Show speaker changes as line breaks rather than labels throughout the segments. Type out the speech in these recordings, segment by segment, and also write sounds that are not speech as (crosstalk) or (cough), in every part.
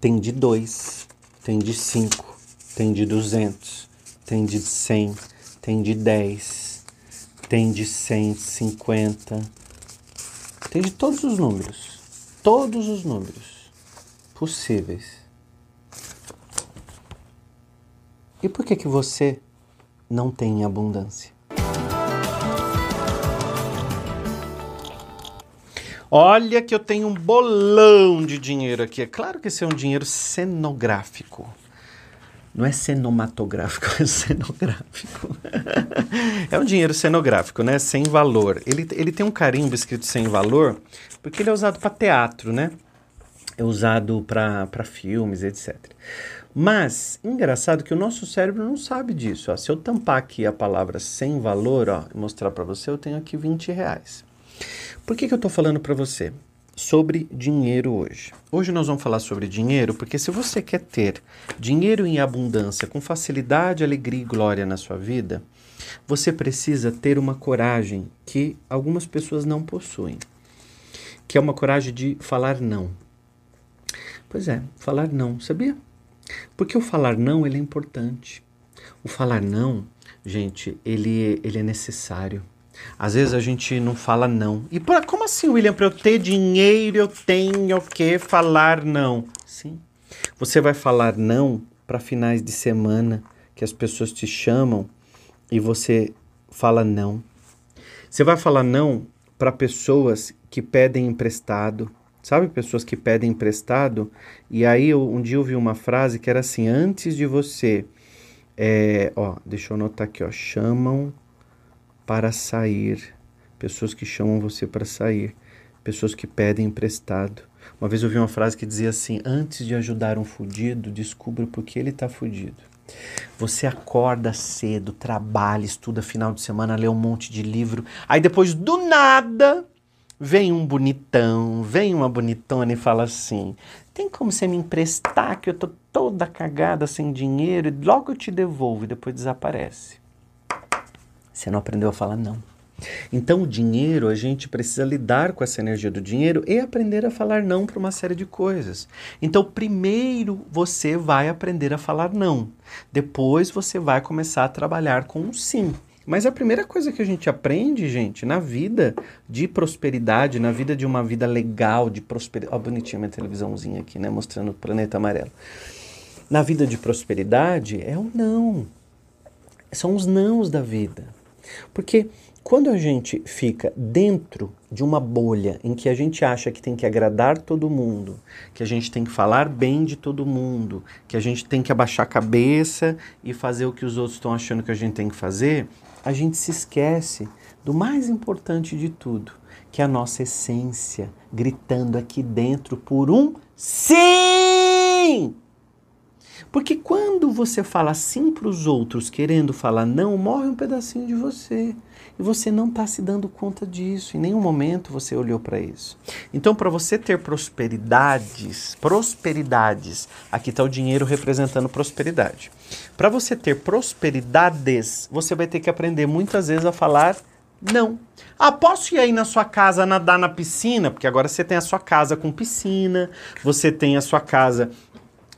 Tem de dois, tem de cinco, tem de duzentos, tem de cem, tem de dez, tem de cento e cinquenta, tem de todos os números, todos os números possíveis. E por que que você não tem abundância? Olha que eu tenho um bolão de dinheiro aqui. É claro que esse é um dinheiro cenográfico. Não é cinematográfico, (laughs) é cenográfico. é um dinheiro cenográfico, né? Sem valor. Ele, ele tem um carimbo escrito sem valor, porque ele é usado para teatro, né? É usado para filmes, etc. Mas, engraçado que o nosso cérebro não sabe disso. Ó. Se eu tampar aqui a palavra sem valor ó, e mostrar para você, eu tenho aqui 20 reais. Por que, que eu estou falando para você sobre dinheiro hoje? Hoje nós vamos falar sobre dinheiro porque se você quer ter dinheiro em abundância, com facilidade, alegria e glória na sua vida, você precisa ter uma coragem que algumas pessoas não possuem, que é uma coragem de falar não. Pois é, falar não, sabia? Porque o falar não ele é importante. O falar não, gente, ele, ele é necessário. Às vezes a gente não fala não. E pra, como assim, William? Para eu ter dinheiro, eu tenho que falar não. Sim. Você vai falar não para finais de semana que as pessoas te chamam e você fala não. Você vai falar não para pessoas que pedem emprestado. Sabe pessoas que pedem emprestado? E aí eu, um dia eu vi uma frase que era assim: antes de você, é, ó, deixa eu anotar aqui, ó, chamam para sair, pessoas que chamam você para sair, pessoas que pedem emprestado. Uma vez eu vi uma frase que dizia assim: Antes de ajudar um fudido, descubra por que ele está fudido. Você acorda cedo, trabalha, estuda final de semana, lê um monte de livro, aí depois do nada vem um bonitão, vem uma bonitona e fala assim: tem como você me emprestar que eu tô toda cagada sem dinheiro e logo eu te devolvo e depois desaparece. Você não aprendeu a falar não. Então, o dinheiro, a gente precisa lidar com essa energia do dinheiro e aprender a falar não para uma série de coisas. Então, primeiro você vai aprender a falar não. Depois você vai começar a trabalhar com um sim. Mas a primeira coisa que a gente aprende, gente, na vida de prosperidade, na vida de uma vida legal, de prosperidade. Ó, bonitinha minha televisãozinha aqui, né? Mostrando o planeta amarelo. Na vida de prosperidade é o não. São os nãos da vida. Porque quando a gente fica dentro de uma bolha em que a gente acha que tem que agradar todo mundo, que a gente tem que falar bem de todo mundo, que a gente tem que abaixar a cabeça e fazer o que os outros estão achando que a gente tem que fazer, a gente se esquece do mais importante de tudo, que é a nossa essência gritando aqui dentro por um sim! Porque quando você fala sim para os outros, querendo falar não, morre um pedacinho de você. E você não está se dando conta disso. Em nenhum momento você olhou para isso. Então, para você ter prosperidades, prosperidades, aqui está o dinheiro representando prosperidade. Para você ter prosperidades, você vai ter que aprender muitas vezes a falar não. Ah, posso ir aí na sua casa nadar na piscina? Porque agora você tem a sua casa com piscina, você tem a sua casa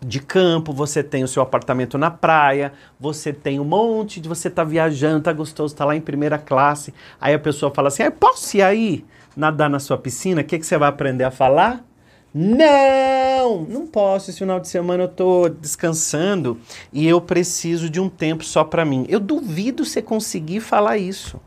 de campo, você tem o seu apartamento na praia, você tem um monte de. Você tá viajando, tá gostoso, tá lá em primeira classe. Aí a pessoa fala assim: ah, posso ir aí nadar na sua piscina? O que, que você vai aprender a falar? Não, não posso. Esse final de semana eu tô descansando e eu preciso de um tempo só para mim. Eu duvido você conseguir falar isso.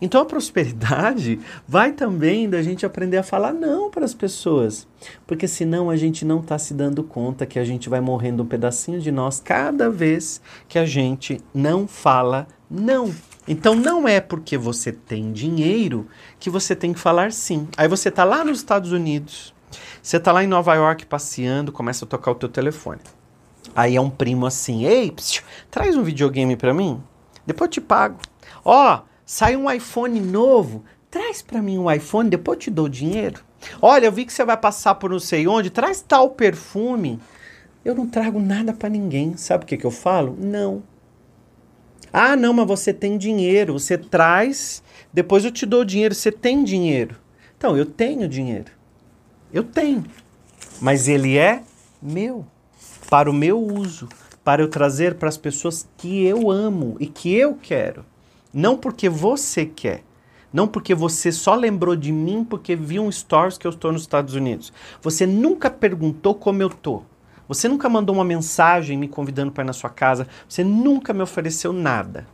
Então a prosperidade (laughs) vai também da gente aprender a falar não para as pessoas, porque senão a gente não está se dando conta que a gente vai morrendo um pedacinho de nós cada vez que a gente não fala não. Então não é porque você tem dinheiro que você tem que falar sim. Aí você está lá nos Estados Unidos, você está lá em Nova York passeando, começa a tocar o teu telefone. Aí é um primo assim, ei, psiu, traz um videogame para mim, depois eu te pago. Ó, oh, Sai um iPhone novo, traz para mim um iPhone, depois eu te dou dinheiro. Olha, eu vi que você vai passar por não sei onde, traz tal perfume. Eu não trago nada para ninguém. Sabe o que, que eu falo? Não. Ah, não, mas você tem dinheiro. Você traz, depois eu te dou dinheiro. Você tem dinheiro. Então, eu tenho dinheiro. Eu tenho. Mas ele é meu, para o meu uso, para eu trazer para as pessoas que eu amo e que eu quero. Não porque você quer. Não porque você só lembrou de mim porque viu um stories que eu estou nos Estados Unidos. Você nunca perguntou como eu tô. Você nunca mandou uma mensagem me convidando para ir na sua casa. Você nunca me ofereceu nada.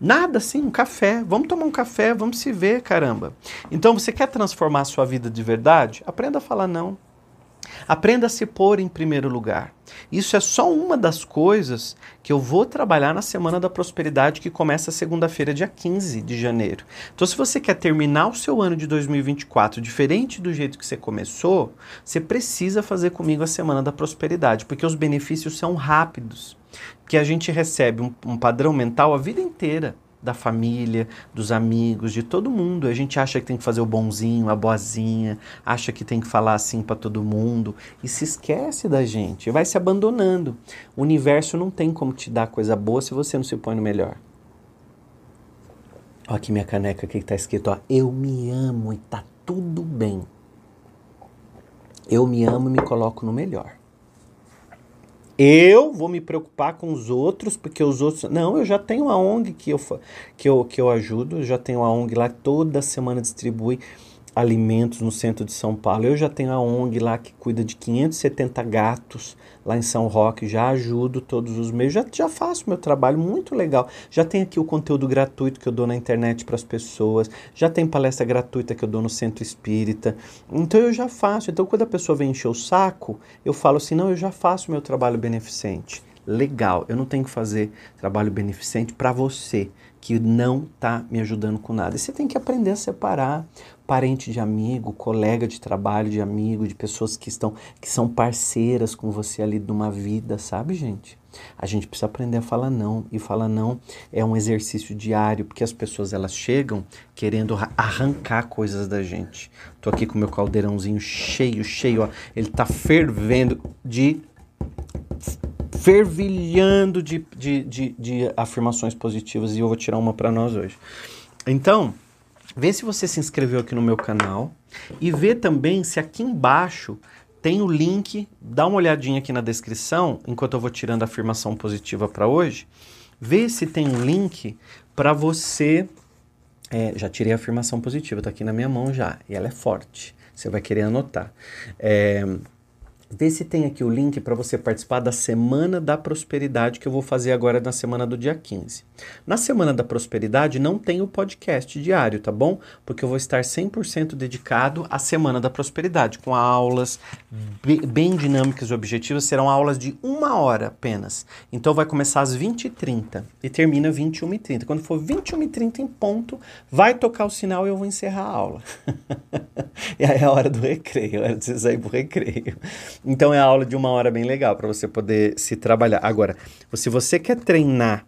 Nada assim, um café. Vamos tomar um café, vamos se ver, caramba. Então você quer transformar a sua vida de verdade? Aprenda a falar não. Aprenda a se pôr em primeiro lugar. Isso é só uma das coisas que eu vou trabalhar na Semana da Prosperidade, que começa segunda-feira, dia 15 de janeiro. Então, se você quer terminar o seu ano de 2024 diferente do jeito que você começou, você precisa fazer comigo a Semana da Prosperidade, porque os benefícios são rápidos. Que a gente recebe um, um padrão mental a vida inteira da família, dos amigos, de todo mundo. A gente acha que tem que fazer o bonzinho, a boazinha, acha que tem que falar assim para todo mundo e se esquece da gente, vai se abandonando. O universo não tem como te dar coisa boa se você não se põe no melhor. Olha aqui minha caneca que está escrito, ó, eu me amo e tá tudo bem. Eu me amo e me coloco no melhor. Eu vou me preocupar com os outros, porque os outros. Não, eu já tenho a ONG que eu, que eu, que eu ajudo, eu já tenho a ONG lá, toda semana distribui alimentos no centro de São Paulo. Eu já tenho a ONG lá que cuida de 570 gatos lá em São Roque, já ajudo todos os meses, já, já faço meu trabalho muito legal. Já tem aqui o conteúdo gratuito que eu dou na internet para as pessoas, já tem palestra gratuita que eu dou no centro espírita. Então eu já faço. Então quando a pessoa vem encher o saco, eu falo assim: não, eu já faço meu trabalho beneficente. Legal, eu não tenho que fazer trabalho beneficente para você que não está me ajudando com nada. E você tem que aprender a separar parente de amigo, colega de trabalho de amigo, de pessoas que estão que são parceiras com você ali numa vida, sabe, gente? A gente precisa aprender a falar não e falar não é um exercício diário, porque as pessoas elas chegam querendo arrancar coisas da gente. Tô aqui com meu caldeirãozinho cheio, cheio, ó, ele tá fervendo de fervilhando de, de, de, de afirmações positivas e eu vou tirar uma para nós hoje. Então, vê se você se inscreveu aqui no meu canal e vê também se aqui embaixo tem o link, dá uma olhadinha aqui na descrição, enquanto eu vou tirando a afirmação positiva para hoje, vê se tem um link para você. É, já tirei a afirmação positiva, está aqui na minha mão já, e ela é forte. Você vai querer anotar. É, Vê se tem aqui o link para você participar da Semana da Prosperidade que eu vou fazer agora na semana do dia 15. Na Semana da Prosperidade não tem o podcast diário, tá bom? Porque eu vou estar 100% dedicado à Semana da Prosperidade, com aulas bem dinâmicas e objetivas. Serão aulas de uma hora apenas. Então vai começar às 20h30 e termina às 21h30. Quando for 21h30 em ponto, vai tocar o sinal e eu vou encerrar a aula. (laughs) e aí é a hora do recreio, é hora de você sair pro recreio. Então é a aula de uma hora bem legal para você poder se trabalhar. Agora, se você quer treinar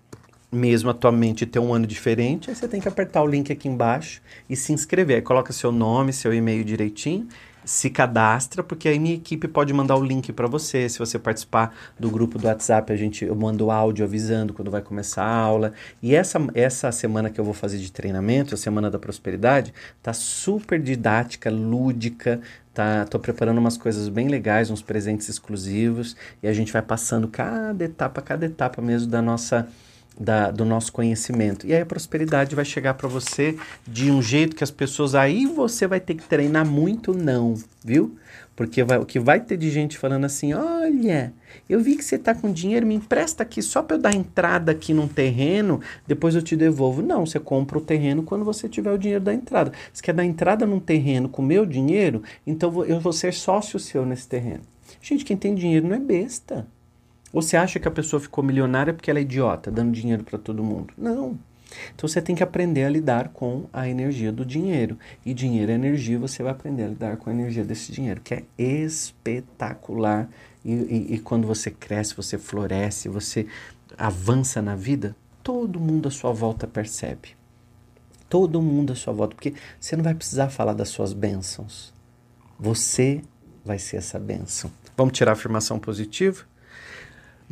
mesmo a tua mente ter um ano diferente, aí você tem que apertar o link aqui embaixo e se inscrever. Aí coloca seu nome, seu e-mail direitinho, se cadastra, porque aí minha equipe pode mandar o link para você. Se você participar do grupo do WhatsApp, a gente eu mando áudio avisando quando vai começar a aula. E essa essa semana que eu vou fazer de treinamento, a semana da prosperidade, tá super didática, lúdica, Tá, tô preparando umas coisas bem legais, uns presentes exclusivos, e a gente vai passando cada etapa, cada etapa mesmo da nossa da, do nosso conhecimento. E aí a prosperidade vai chegar para você de um jeito que as pessoas aí você vai ter que treinar muito não, viu? Porque vai, o que vai ter de gente falando assim: olha, eu vi que você está com dinheiro, me empresta aqui só para eu dar entrada aqui num terreno, depois eu te devolvo. Não, você compra o terreno quando você tiver o dinheiro da entrada. Você quer dar entrada num terreno com meu dinheiro? Então eu vou ser sócio seu nesse terreno. Gente, quem tem dinheiro não é besta. Ou você acha que a pessoa ficou milionária porque ela é idiota, dando dinheiro para todo mundo? Não. Então você tem que aprender a lidar com a energia do dinheiro. E dinheiro é energia, você vai aprender a lidar com a energia desse dinheiro, que é espetacular. E, e, e quando você cresce, você floresce, você avança na vida, todo mundo à sua volta percebe. Todo mundo à sua volta, porque você não vai precisar falar das suas bênçãos. Você vai ser essa bênção. Vamos tirar a afirmação positiva?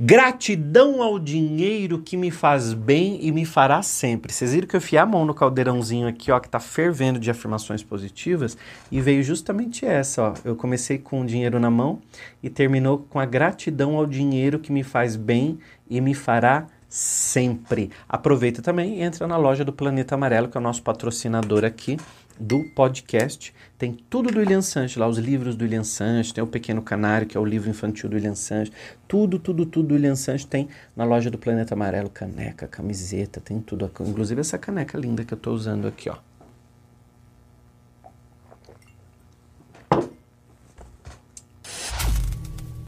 Gratidão ao dinheiro que me faz bem e me fará sempre. Vocês viram que eu fiei a mão no caldeirãozinho aqui, ó, que tá fervendo de afirmações positivas e veio justamente essa, ó. Eu comecei com o dinheiro na mão e terminou com a gratidão ao dinheiro que me faz bem e me fará sempre. Aproveita também e entra na loja do Planeta Amarelo, que é o nosso patrocinador aqui do podcast. Tem tudo do William Sanches lá, os livros do William Sanches, tem o Pequeno Canário, que é o livro infantil do William Sanches. Tudo, tudo, tudo do William Sanches tem na loja do Planeta Amarelo, caneca, camiseta, tem tudo. Inclusive essa caneca linda que eu estou usando aqui, ó.